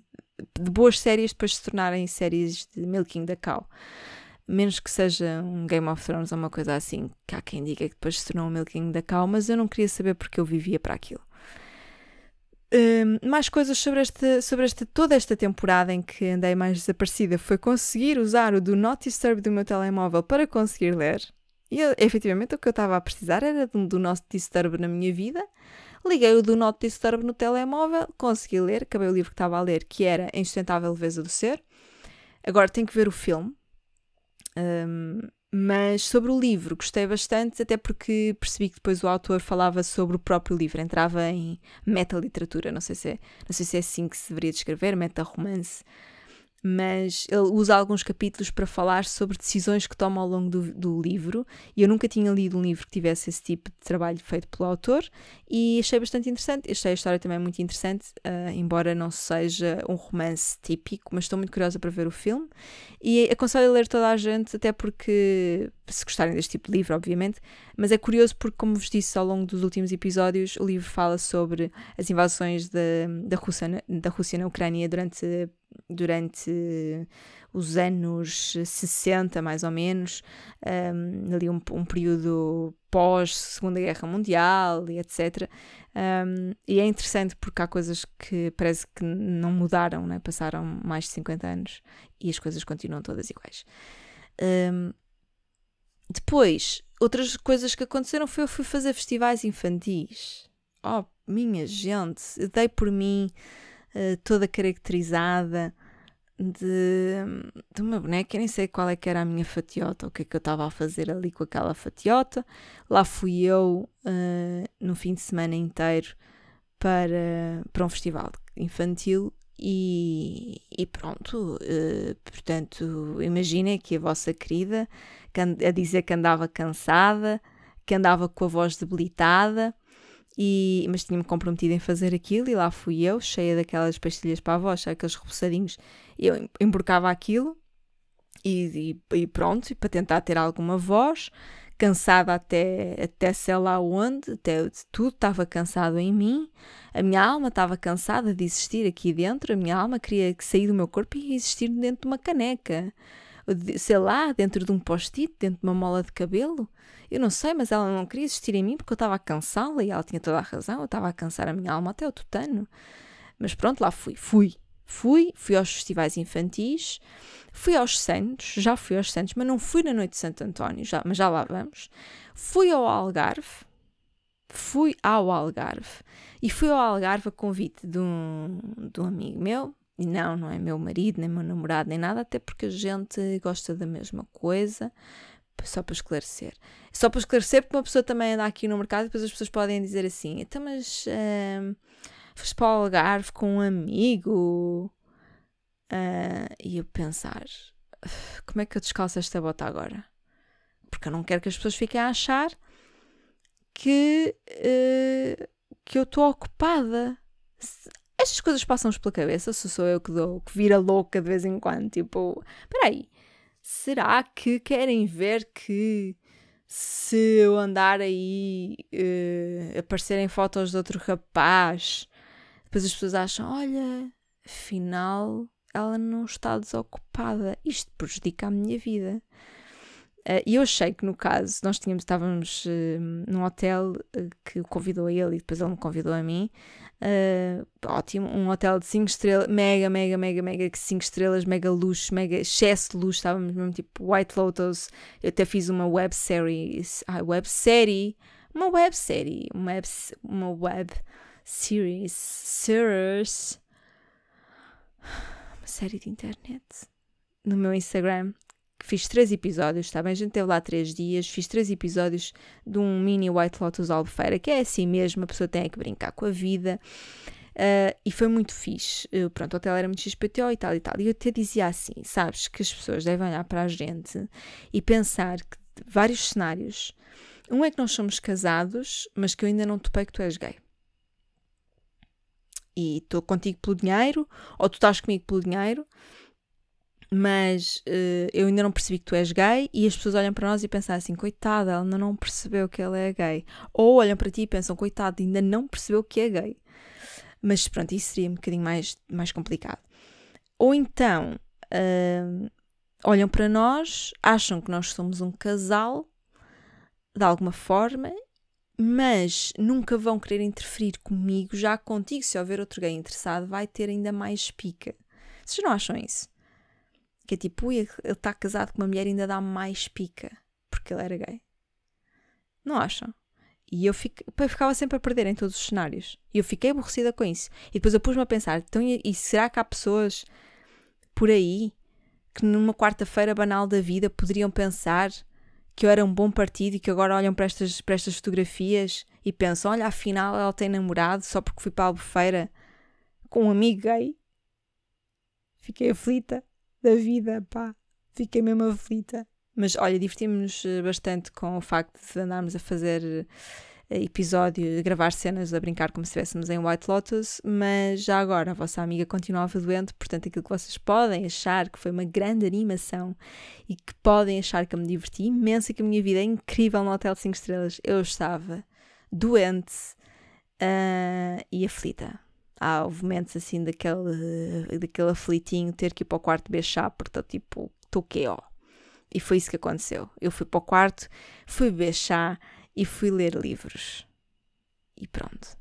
de boas séries depois se tornarem séries de milking da cow menos que seja um Game of Thrones ou uma coisa assim, que há quem diga que depois se tornou um Milking da Cow, mas eu não queria saber porque eu vivia para aquilo. Um, mais coisas sobre, esta, sobre esta, toda esta temporada em que andei mais desaparecida foi conseguir usar o Do Not Disturb do meu telemóvel para conseguir ler. E eu, efetivamente o que eu estava a precisar era um Do Not Disturb na minha vida. Liguei o Do Not Disturb no telemóvel, consegui ler, acabei o livro que estava a ler, que era A Insustentável Leveza do Ser. Agora tenho que ver o filme, um, mas sobre o livro gostei bastante, até porque percebi que depois o autor falava sobre o próprio livro, entrava em meta-literatura, não sei se é, não sei se é assim que se deveria descrever, meta-romance mas ele usa alguns capítulos para falar sobre decisões que toma ao longo do, do, livro. E eu nunca tinha lido um livro que tivesse esse tipo de trabalho feito pelo autor e achei bastante interessante. Achei a história também muito interessante, uh, embora não seja um romance típico, mas estou muito curiosa para ver o filme. E aconselho a ler toda a gente, até porque, se gostarem deste tipo de livro, obviamente, mas é curioso porque, como vos disse ao longo dos últimos episódios, o livro fala sobre as invasões da, da, Rússia, da Rússia na Ucrânia durante durante os anos 60, mais ou menos, um, ali um, um período pós-Segunda Guerra Mundial e etc. Um, e é interessante porque há coisas que parece que não mudaram, né? passaram mais de 50 anos e as coisas continuam todas iguais. Um, depois, outras coisas que aconteceram foi eu fui fazer festivais infantis. Oh minha gente, dei por mim uh, toda caracterizada de, de uma boneca, eu nem sei qual é que era a minha fatiota, o que é que eu estava a fazer ali com aquela fatiota. Lá fui eu uh, no fim de semana inteiro para, para um festival infantil e, e pronto, uh, portanto, imaginem que a vossa querida a dizer que andava cansada, que andava com a voz debilitada, e, mas tinha-me comprometido em fazer aquilo e lá fui eu, cheia daquelas pastilhas para a voz, aqueles repousadinhos, eu emborcava aquilo e, e, e pronto, para tentar ter alguma voz, cansada até, até sei lá onde, até tudo estava cansado em mim, a minha alma estava cansada de existir aqui dentro, a minha alma queria sair do meu corpo e existir dentro de uma caneca, sei lá, dentro de um post-it, dentro de uma mola de cabelo. Eu não sei, mas ela não queria existir em mim porque eu estava a cansá-la e ela tinha toda a razão, eu estava a cansar a minha alma até o tutano. Mas pronto, lá fui, fui. Fui, fui aos festivais infantis, fui aos Santos, já fui aos Santos, mas não fui na noite de Santo António, já, mas já lá vamos. Fui ao Algarve, fui ao Algarve e fui ao Algarve a convite de um, de um amigo meu. E não, não é meu marido, nem meu namorado, nem nada, até porque a gente gosta da mesma coisa, só para esclarecer. Só para esclarecer, porque uma pessoa também anda aqui no mercado e depois as pessoas podem dizer assim: então, mas uh, para o Algarve com um amigo? Uh, e eu pensar: como é que eu descalço esta bota agora? Porque eu não quero que as pessoas fiquem a achar que, uh, que eu estou ocupada. Estas coisas passam-nos pela cabeça, se sou eu que dou, que vira louca de vez em quando. Tipo, peraí, será que querem ver que se eu andar aí uh, aparecerem fotos de outro rapaz, depois as pessoas acham: olha, afinal ela não está desocupada, isto prejudica a minha vida. Uh, e eu achei que no caso, nós tínhamos, estávamos uh, num hotel uh, que o convidou a ele e depois ele me convidou a mim. ótimo, um hotel de 5 estrelas, mega, mega, mega, mega 5 estrelas, mega luxo, mega excesso de luxo. Estávamos mesmo tipo White Lotus. Eu até fiz uma web series, ah, web série, uma web série, uma web, uma web series, series, uma série de internet no meu Instagram fiz três episódios, está bem? A gente teve lá três dias, fiz três episódios de um mini White Lotus Albufeira, que é assim mesmo, a pessoa tem que brincar com a vida. Uh, e foi muito fixe. Uh, pronto, o hotel era muito XPTO e tal e tal. E eu até dizia assim: sabes, que as pessoas devem olhar para a gente e pensar que vários cenários. Um é que nós somos casados, mas que eu ainda não topei que tu és gay. E estou contigo pelo dinheiro, ou tu estás comigo pelo dinheiro, mas uh, eu ainda não percebi que tu és gay e as pessoas olham para nós e pensam assim, coitada, ela ainda não percebeu que ela é gay. Ou olham para ti e pensam, coitado, ainda não percebeu que é gay. Mas pronto, isso seria um bocadinho mais, mais complicado. Ou então, uh, olham para nós, acham que nós somos um casal, de alguma forma, mas nunca vão querer interferir comigo, já contigo, se houver outro gay interessado, vai ter ainda mais pica. Vocês não acham isso? Que é tipo, ui, ele está casado com uma mulher e ainda dá mais pica porque ele era gay. Não acham? E eu, fico, eu ficava sempre a perder em todos os cenários. E eu fiquei aborrecida com isso. E depois eu pus-me a pensar: então, e será que há pessoas por aí que numa quarta-feira banal da vida poderiam pensar que eu era um bom partido e que agora olham para estas, para estas fotografias e pensam: olha, afinal ela tem namorado só porque fui para a albufeira com um amigo gay? Fiquei aflita da vida, pá. Fiquei mesmo aflita. Mas olha, divertimos-nos eh, bastante com o facto de andarmos a fazer eh, episódio, a gravar cenas, a brincar como se estivéssemos em White Lotus, mas já agora a vossa amiga continuava doente, portanto aquilo que vocês podem achar que foi uma grande animação e que podem achar que eu me diverti imenso e que a minha vida é incrível no Hotel 5 Estrelas, eu estava doente uh, e aflita há momentos assim daquele, daquele aflitinho ter que ir para o quarto beijar porque estou tipo, estou ó. E foi isso que aconteceu. Eu fui para o quarto, fui beijar e fui ler livros. E pronto.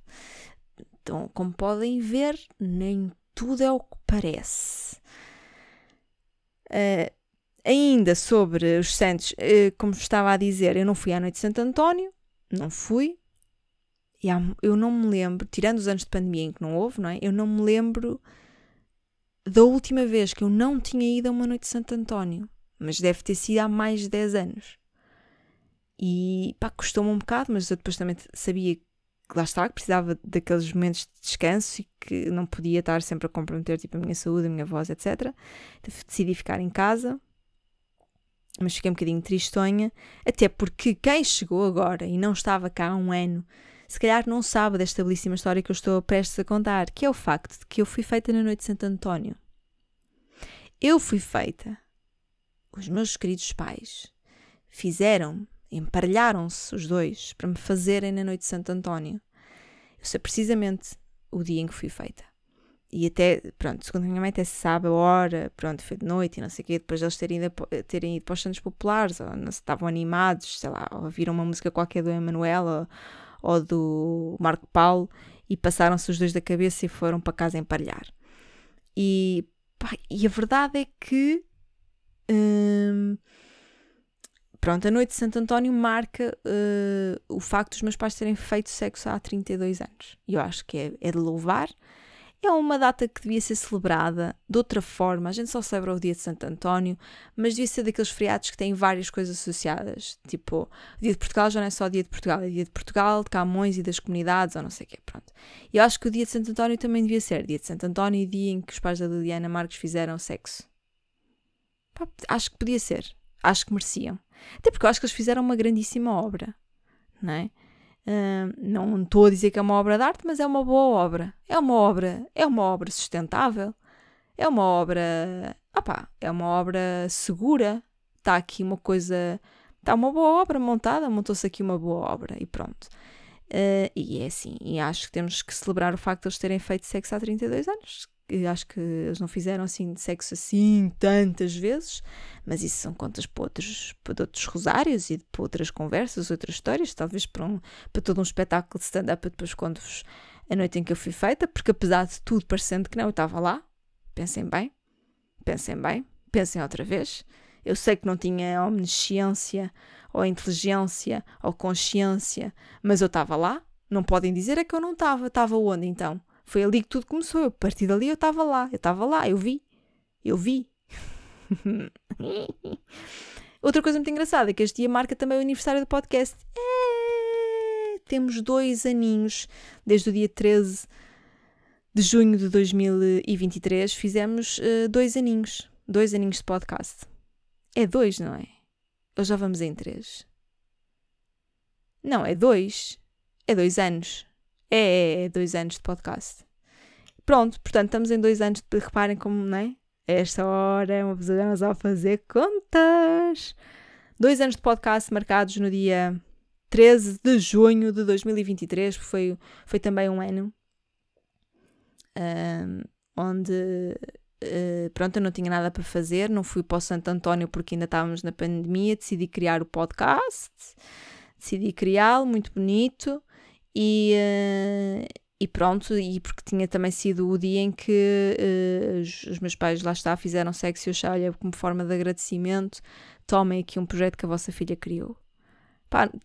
Então, como podem ver, nem tudo é o que parece. Uh, ainda sobre os santos, uh, como estava a dizer, eu não fui à noite de Santo António, não fui, E há, eu não me lembro, tirando os anos de pandemia em que não houve, não é? Eu não me lembro da última vez que eu não tinha ido a uma noite de Santo António. Mas deve ter sido há mais de 10 anos. E pá, custou-me um bocado, mas eu depois também sabia que lá está, que precisava daqueles momentos de descanso e que não podia estar sempre a comprometer tipo, a minha saúde, a minha voz, etc. Decidi ficar em casa, mas fiquei um bocadinho tristonha, até porque quem chegou agora e não estava cá há um ano, se calhar não sabe desta belíssima história que eu estou prestes a contar, que é o facto de que eu fui feita na noite de Santo António. Eu fui feita. Os meus queridos pais fizeram emparelharam-se os dois para me fazerem na noite de Santo António. Eu sei precisamente o dia em que fui feita. E até, pronto, segundo a minha mãe, até se sabe a hora, pronto, foi de noite e não sei o quê, depois de eles terem ido, terem ido para os Santos Populares, ou não, estavam animados, sei lá, ou ouviram uma música qualquer do Emanuel ou, ou do Marco Paulo e passaram-se os dois da cabeça e foram para casa emparelhar. E, pá, e a verdade é que. Hum, Pronto, a noite de Santo António marca uh, o facto dos meus pais terem feito sexo há 32 anos. E eu acho que é, é, de louvar. É uma data que devia ser celebrada de outra forma. A gente só celebra o dia de Santo António, mas devia ser daqueles feriados que têm várias coisas associadas. Tipo, o dia de Portugal já não é só o dia de Portugal, é dia de Portugal, de Camões e das comunidades, ou não sei o quê. Pronto. E eu acho que o dia de Santo António também devia ser dia de Santo António e dia em que os pais da Liliana Marques fizeram sexo. Pá, acho que podia ser. Acho que mereciam. Até porque eu acho que eles fizeram uma grandíssima obra, não é? Não estou a dizer que é uma obra de arte, mas é uma boa obra. É uma obra, é uma obra sustentável. É uma obra, opá, é uma obra segura. Está aqui uma coisa, está uma boa obra montada, montou-se aqui uma boa obra e pronto. Uh, e é assim, e acho que temos que celebrar o facto de eles terem feito sexo há 32 anos, acho que eles não fizeram assim de sexo assim tantas vezes, mas isso são contas para outros, para outros rosários e para outras conversas, outras histórias, talvez para, um, para todo um espetáculo de stand-up. Depois conto-vos a noite em que eu fui feita, porque apesar de tudo parecendo que não, eu estava lá. Pensem bem, pensem bem, pensem outra vez. Eu sei que não tinha omnisciência, ou inteligência, ou consciência, mas eu estava lá. Não podem dizer é que eu não estava. Estava onde então? Foi ali que tudo começou. A partir dali eu estava lá, eu estava lá, eu vi, eu vi. Outra coisa muito engraçada é que este dia marca também o aniversário do podcast. É, temos dois aninhos, desde o dia 13 de junho de 2023, fizemos uh, dois aninhos. Dois aninhos de podcast. É dois, não é? Ou já vamos em três? Não, é dois. É dois anos. É, é, é, dois anos de podcast. Pronto, portanto, estamos em dois anos de. Reparem como, não é? Esta hora é uma pessoa a fazer contas. Dois anos de podcast marcados no dia 13 de junho de 2023, foi, foi também um ano um, onde uh, pronto, eu não tinha nada para fazer, não fui para o Santo António porque ainda estávamos na pandemia, decidi criar o podcast, decidi criá-lo, muito bonito, e, uh, e pronto, e porque tinha também sido o dia em que uh, os, meus pais lá está, fizeram sexo e eu achei, olha, como forma de agradecimento, tomem aqui um projeto que a vossa filha criou.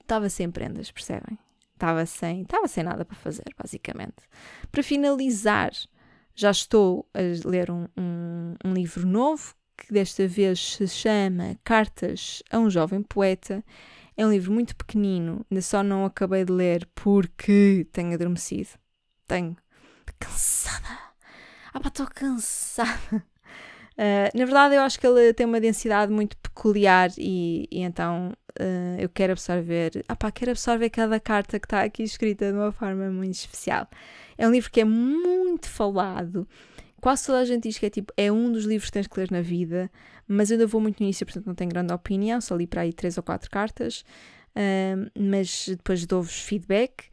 Estava sem prendas, percebem? Estava sem, estava sem nada para fazer, basicamente. Para finalizar, já estou a ler um, um, um livro novo que desta vez se chama Cartas a um Jovem Poeta é um livro muito pequenino, ainda só não acabei de ler porque tenho adormecido. Tenho. cansada. Ah, pá, estou cansada. Uh, na verdade, eu acho que ele tem uma densidade muito peculiar e, e então uh, eu quero absorver. Ah, pá, quero absorver cada carta que está aqui escrita de uma forma muito especial. É um livro que é muito falado. Quase toda a gente diz que é tipo, é um dos livros que tens que ler na vida mas eu ainda vou muito no início, portanto não tenho grande opinião, só li para aí três ou quatro cartas, uh, mas depois dou-vos feedback.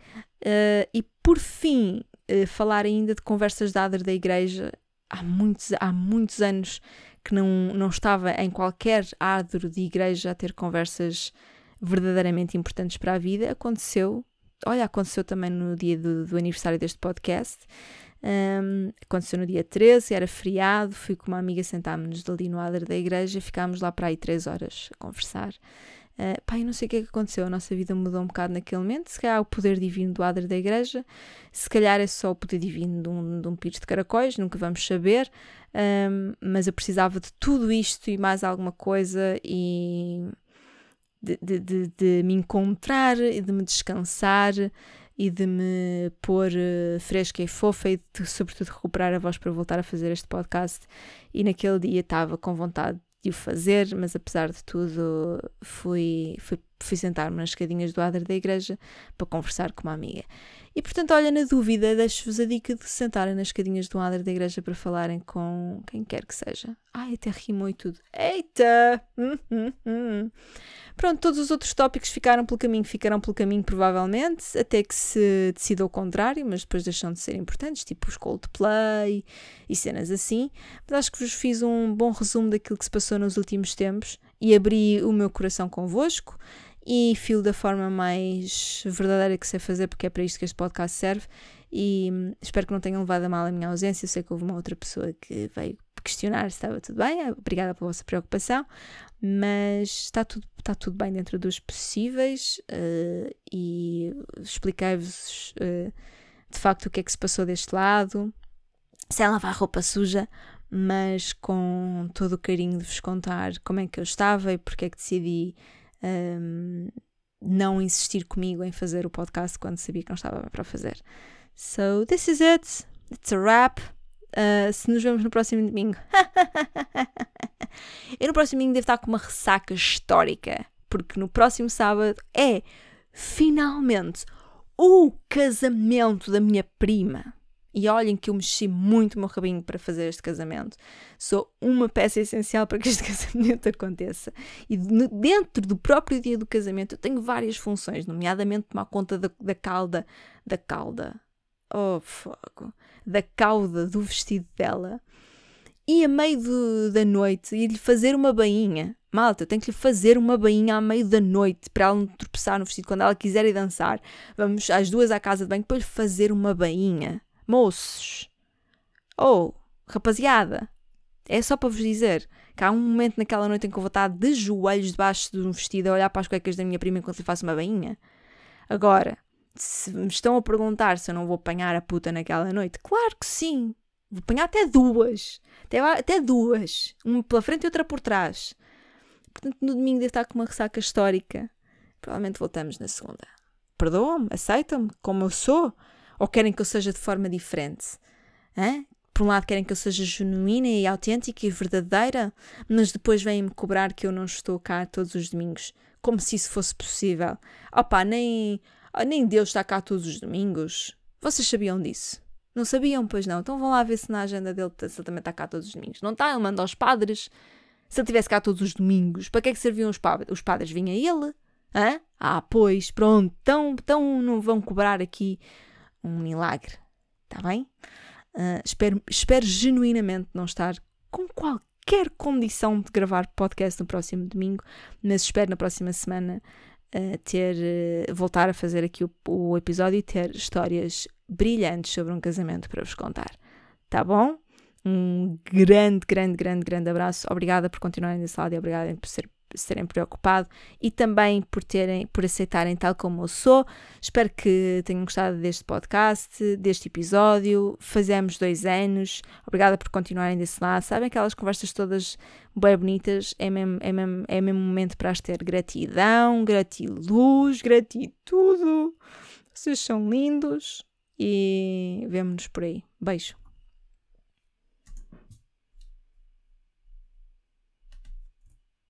Uh, e por fim, uh, falar ainda de conversas dadas da igreja, há muitos, há muitos anos que não, não estava em qualquer ádro de igreja a ter conversas verdadeiramente importantes para a vida, aconteceu, olha, aconteceu também no dia do, do aniversário deste podcast, um, aconteceu no dia 13, era feriado, fui com uma amiga, sentámos-nos ali no adro da igreja, ficámos lá para aí três horas a conversar. Uh, pá, eu não sei o que é que aconteceu, a nossa vida mudou um bocado naquele momento. Se calhar o poder divino do adro da igreja, se calhar é só o poder divino de um, de um pires de caracóis, nunca vamos saber. Um, mas eu precisava de tudo isto e mais alguma coisa e de, de, de, de me encontrar e de me descansar e de me pôr uh, fresca e fofa e de, sobretudo, recuperar a voz para voltar a fazer este podcast. E naquele dia estava com vontade de o fazer, mas apesar de tudo, fui, fui, fui sentar-me nas escadinhas do adro da igreja para conversar com uma amiga. E portanto, olha, na dúvida, deixo-vos a dica de sentarem nas escadinhas do adro da igreja para falarem com quem quer que seja. Ai, até rimou e tudo. Eita! Hum, hum, hum. Pronto, todos os outros tópicos ficaram pelo caminho, ficarão pelo caminho provavelmente, até que se decida o contrário, mas depois deixam de ser importantes, tipo os Coldplay e cenas assim. Mas acho que vos fiz um bom resumo daquilo que se passou nos últimos tempos e abri o meu coração convosco e filo da forma mais verdadeira que sei fazer, porque é para isto que este podcast serve. E hum, espero que não tenham levado a mal a minha ausência. Eu sei que houve uma outra pessoa que veio questionar se estava tudo bem. Obrigada pela vossa preocupação mas está tudo, está tudo bem dentro dos possíveis uh, e expliquei-vos uh, de facto o que é que se passou deste lado, sem lavar roupa suja, mas com todo o carinho de vos contar como é que eu estava e porque é que decidi um, não insistir comigo em fazer o podcast quando sabia que não estava para fazer. So, this is it. It's a wrap. Uh, se nos vemos no próximo domingo. Eu no próximo domingo devo estar com uma ressaca histórica, porque no próximo sábado é finalmente o casamento da minha prima. E olhem que eu mexi muito o meu rabinho para fazer este casamento. Sou uma peça essencial para que este casamento aconteça. E dentro do próprio dia do casamento eu tenho várias funções, nomeadamente tomar conta da, da calda. Da calda. Oh, fogo. Da cauda do vestido dela e a meio do, da noite ir-lhe fazer uma bainha. Malta, eu tenho que lhe fazer uma bainha à meio da noite para ela não tropeçar no vestido quando ela quiser ir dançar. Vamos às duas à casa de banho para lhe fazer uma bainha. Moços! Oh, rapaziada! É só para vos dizer que há um momento naquela noite em que eu vou estar de joelhos debaixo de um vestido a olhar para as cuecas da minha prima enquanto lhe faço uma bainha. Agora, se me estão a perguntar se eu não vou apanhar a puta naquela noite, claro que sim! Vou apanhar até duas. Até, até duas. Uma pela frente e outra por trás. Portanto, no domingo devo estar com uma ressaca histórica. Provavelmente voltamos na segunda. Perdoam-me? Aceitam-me como eu sou? Ou querem que eu seja de forma diferente? Hã? Por um lado querem que eu seja genuína e autêntica e verdadeira, mas depois vêm-me cobrar que eu não estou cá todos os domingos, como se isso fosse possível. Opá, nem, nem Deus está cá todos os domingos. Vocês sabiam disso? Não sabiam, pois não. Então vão lá ver se na agenda dele se ele também está cá todos os domingos. Não está, ele manda aos padres. Se ele estivesse cá todos os domingos, para que é que serviam os padres? Os padres vinha ele? Hã? Ah, pois, pronto. Então, então não vão cobrar aqui um milagre. Está bem? Uh, espero, espero genuinamente não estar com qualquer condição de gravar podcast no próximo domingo, mas espero na próxima semana uh, ter uh, voltar a fazer aqui o, o episódio e ter histórias brilhantes sobre um casamento para vos contar. Tá bom? Um grande, grande, grande, grande abraço. Obrigada por continuarem desse lado e obrigada por ser se terem preocupado e também por terem, por aceitarem tal como eu sou. Espero que tenham gostado deste podcast, deste episódio. Fazemos dois anos. Obrigada por continuarem desse lado. Sabem aquelas conversas todas bem bonitas? É mesmo, é mesmo, é mesmo momento para as ter gratidão, gratiluz, gratitude. Vocês são lindos e vemo-nos por aí. Beijo.